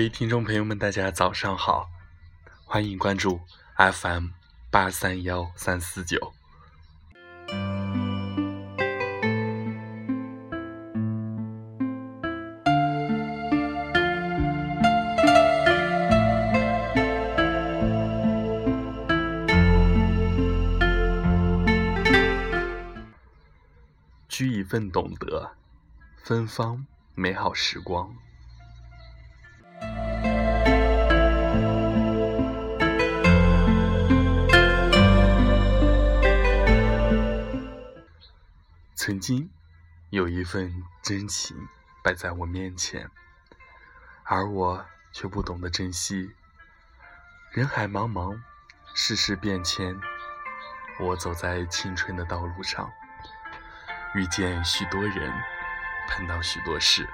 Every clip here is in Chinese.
各位听众朋友们，大家早上好，欢迎关注 FM 八三幺三四九。居一份懂得，芬芳美好时光。曾经有一份真情摆在我面前，而我却不懂得珍惜。人海茫茫，世事变迁，我走在青春的道路上，遇见许多人，碰到许多事，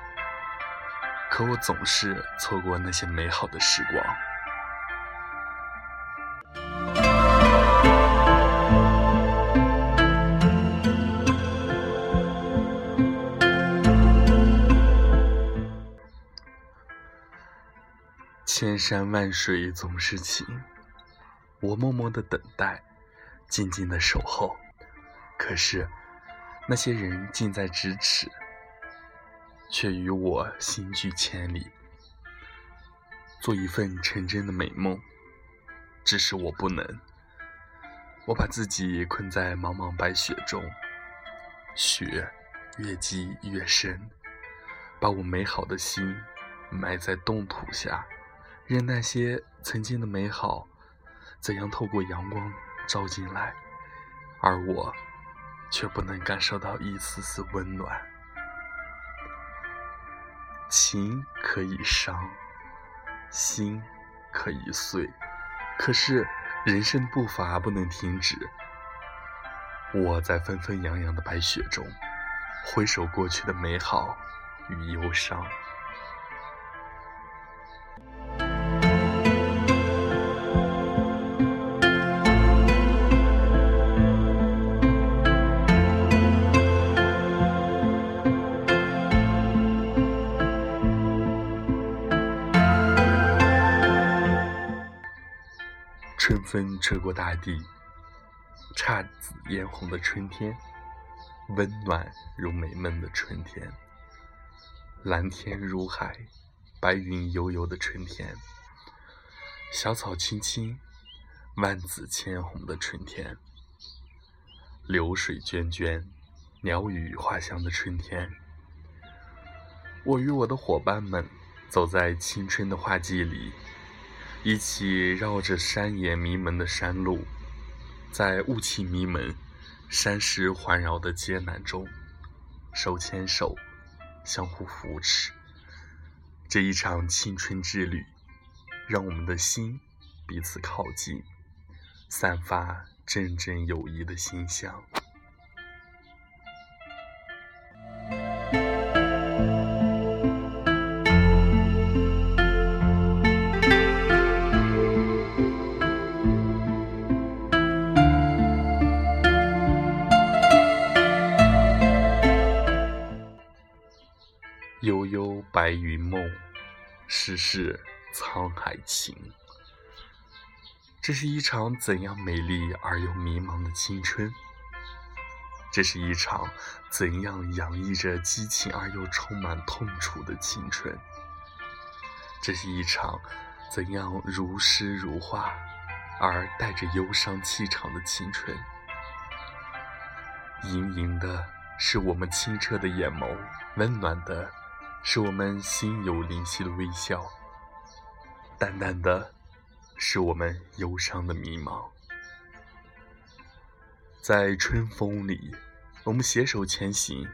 可我总是错过那些美好的时光。千山万水总是情，我默默的等待，静静的守候。可是，那些人近在咫尺，却与我心距千里。做一份纯真的美梦，只是我不能。我把自己困在茫茫白雪中，雪越积越深，把我美好的心埋在冻土下。任那些曾经的美好怎样透过阳光照进来，而我却不能感受到一丝丝温暖。情可以伤，心可以碎，可是人生步伐不能停止。我在纷纷扬扬的白雪中，回首过去的美好与忧伤。吹过大地，姹紫嫣红的春天，温暖如美梦的春天，蓝天如海，白云悠悠的春天，小草青青，万紫千红的春天，流水涓涓，鸟语花香的春天。我与我的伙伴们走在青春的画季里。一起绕着山野迷蒙的山路，在雾气迷蒙、山石环绕的艰难中，手牵手，相互扶持。这一场青春之旅，让我们的心彼此靠近，散发阵阵友谊的馨香。白云梦，世事沧海情。这是一场怎样美丽而又迷茫的青春？这是一场怎样洋溢着激情而又充满痛楚的青春？这是一场怎样如诗如画而带着忧伤气场的青春？盈盈的是我们清澈的眼眸，温暖的。是我们心有灵犀的微笑，淡淡的，是我们忧伤的迷茫。在春风里，我们携手前行；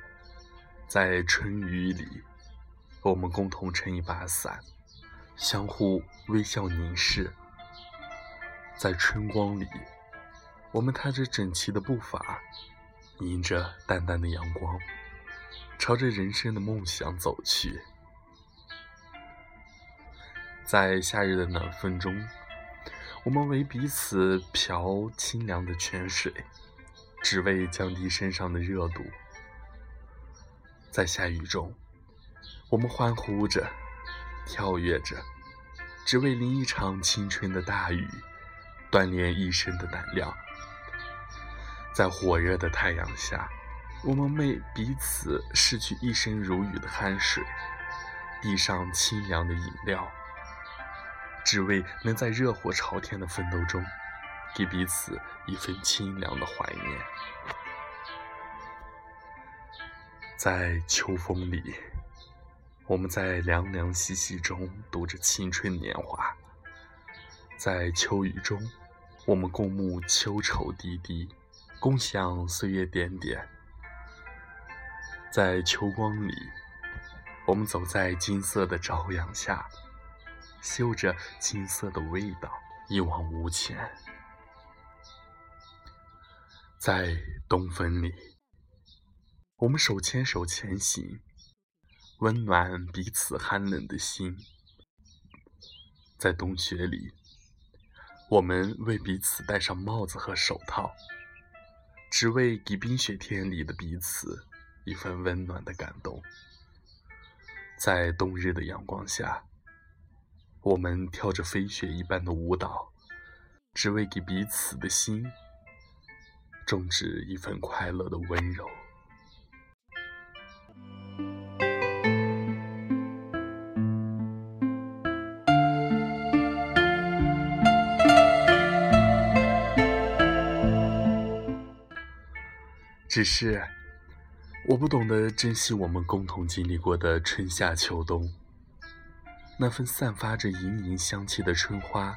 在春雨里，我们共同撑一把伞，相互微笑凝视。在春光里，我们踏着整齐的步伐，迎着淡淡的阳光。朝着人生的梦想走去，在夏日的暖风中，我们为彼此瓢清凉的泉水，只为降低身上的热度。在下雨中，我们欢呼着，跳跃着，只为淋一场青春的大雨，锻炼一身的胆量。在火热的太阳下，我们为彼此拭去一身如雨的汗水，递上清凉的饮料，只为能在热火朝天的奋斗中，给彼此一份清凉的怀念。在秋风里，我们在凉凉细细中读着青春年华；在秋雨中，我们共沐秋愁滴滴，共享岁月点点；在秋光里，我们走在金色的朝阳下，嗅着金色的味道，一往无前；在冬风里。我们手牵手前行，温暖彼此寒冷的心。在冬雪里，我们为彼此戴上帽子和手套，只为给冰雪天里的彼此一份温暖的感动。在冬日的阳光下，我们跳着飞雪一般的舞蹈，只为给彼此的心种植一份快乐的温柔。只是，我不懂得珍惜我们共同经历过的春夏秋冬。那份散发着盈盈香气的春花，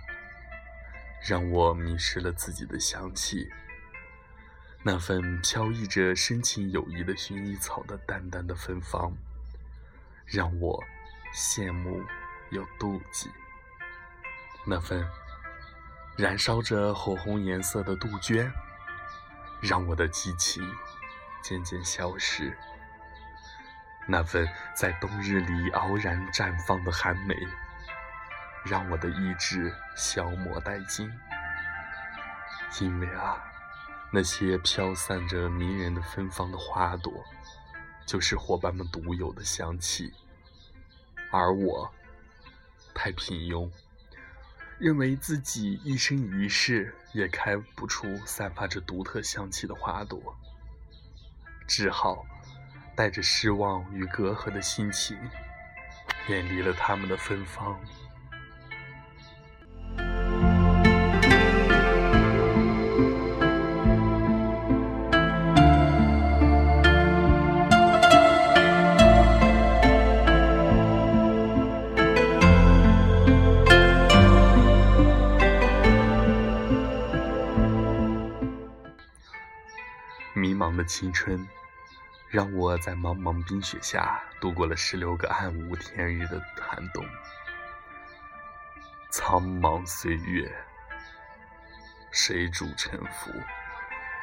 让我迷失了自己的香气；那份飘逸着深情友谊的薰衣草的淡淡的芬芳，让我羡慕又妒忌；那份燃烧着火红颜色的杜鹃。让我的激情渐渐消失，那份在冬日里傲然绽放的寒梅，让我的意志消磨殆尽。因为啊，那些飘散着迷人的芬芳的花朵，就是伙伴们独有的香气，而我太平庸。认为自己一生一世也开不出散发着独特香气的花朵，只好带着失望与隔阂的心情，远离了他们的芬芳。的青春，让我在茫茫冰雪下度过了十六个暗无天日的寒冬。苍茫岁月，谁主沉浮？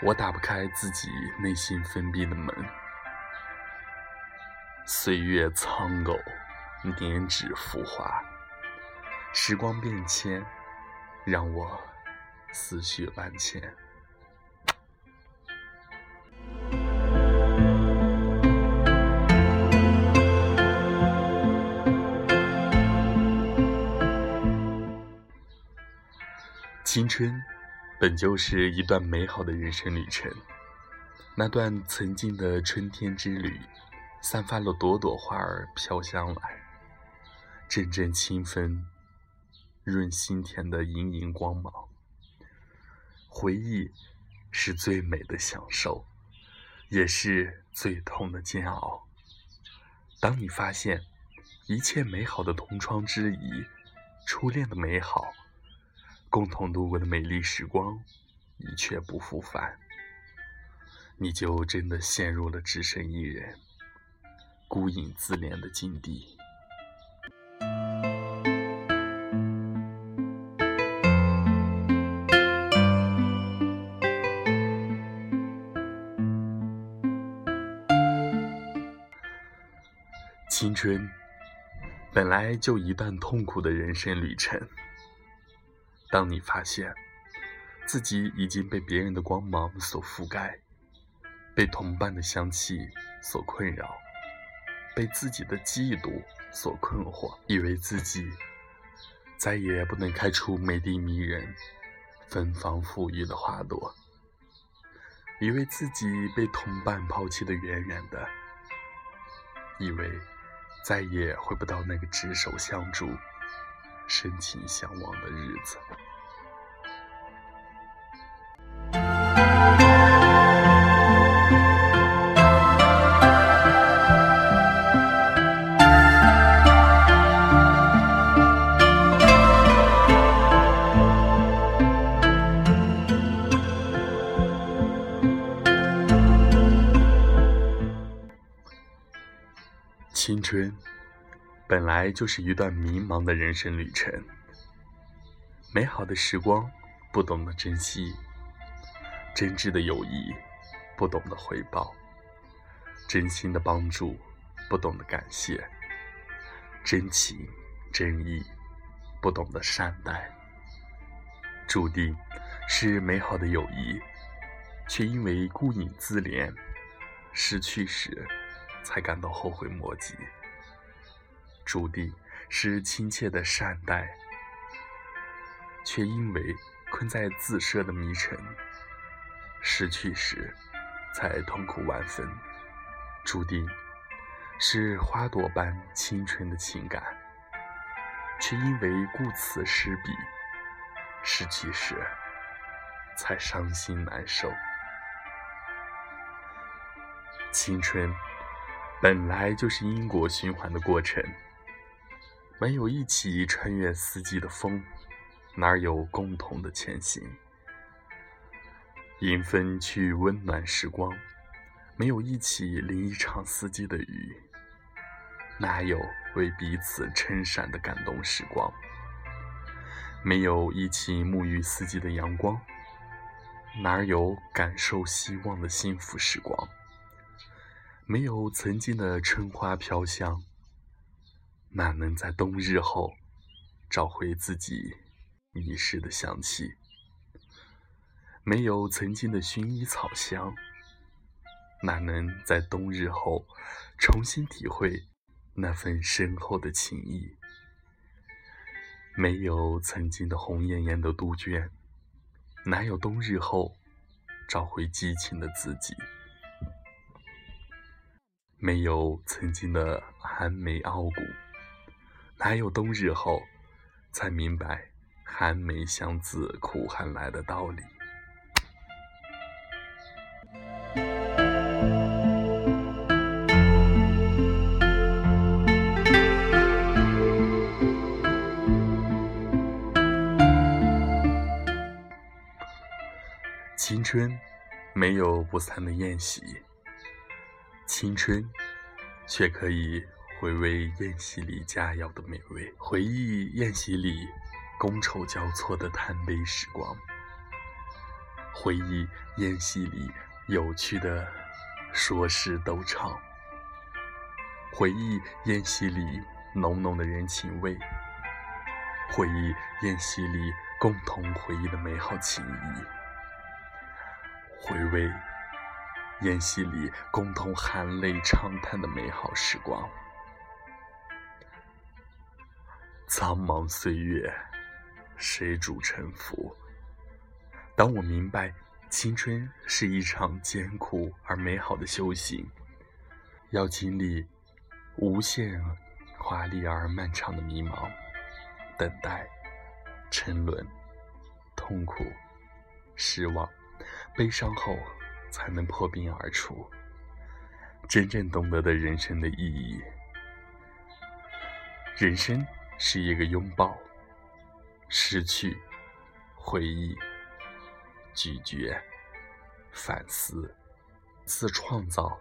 我打不开自己内心封闭的门。岁月苍狗，年指浮华，时光变迁，让我思绪万千。青春本就是一段美好的人生旅程，那段曾经的春天之旅，散发了朵朵花儿飘香来，阵阵清风润心田的盈盈光芒。回忆是最美的享受，也是最痛的煎熬。当你发现一切美好的同窗之谊，初恋的美好。共同度过的美丽时光，一去不复返，你就真的陷入了只身一人、孤影自怜的境地。青春本来就一段痛苦的人生旅程。当你发现自己已经被别人的光芒所覆盖，被同伴的香气所困扰，被自己的嫉妒所困惑，以为自己再也不能开出美丽迷人、芬芳馥郁的花朵，以为自己被同伴抛弃的远远的，以为再也回不到那个执手相助、深情相望的日子。青春本来就是一段迷茫的人生旅程，美好的时光不懂得珍惜，真挚的友谊不懂得回报，真心的帮助不懂得感谢，真情真意不懂得善待，注定是美好的友谊，却因为顾影自怜，失去时。才感到后悔莫及，注定是亲切的善待，却因为困在自设的迷城，失去时才痛苦万分。注定是花朵般清纯的情感，却因为顾此失彼，失去时才伤心难受。青春。本来就是因果循环的过程，没有一起穿越四季的风，哪有共同的前行？迎风去温暖时光，没有一起淋一场四季的雨，哪有为彼此撑伞的感动时光？没有一起沐浴四季的阳光，哪有感受希望的幸福时光？没有曾经的春花飘香，哪能在冬日后找回自己迷失的香气？没有曾经的薰衣草香，哪能在冬日后重新体会那份深厚的情谊？没有曾经的红艳艳的杜鹃，哪有冬日后找回激情的自己？没有曾经的寒梅傲骨，哪有冬日后才明白寒梅香自苦寒来的道理？青春没有不散的宴席。青春，却可以回味宴席里佳肴的美味，回忆宴席里觥筹交错的贪杯时光，回忆宴席里有趣的说诗逗唱，回忆宴席里浓浓的人情味，回忆宴席里共同回忆的美好情谊，回味。宴席里共同含泪长叹的美好时光，苍茫岁月，谁主沉浮？当我明白青春是一场艰苦而美好的修行，要经历无限华丽而漫长的迷茫、等待、沉沦、痛苦、失望、悲伤后。才能破冰而出，真正懂得的人生的意义。人生是一个拥抱，失去，回忆，咀嚼，反思，自创造，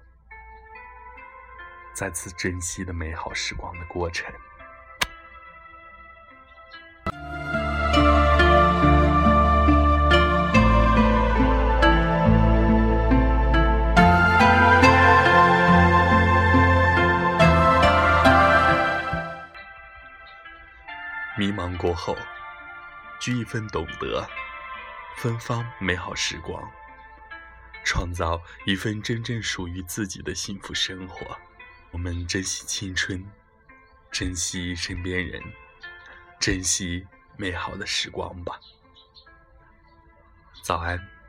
再次珍惜的美好时光的过程。迷茫过后，聚一份懂得，芬芳美好时光，创造一份真正属于自己的幸福生活。我们珍惜青春，珍惜身边人，珍惜美好的时光吧。早安。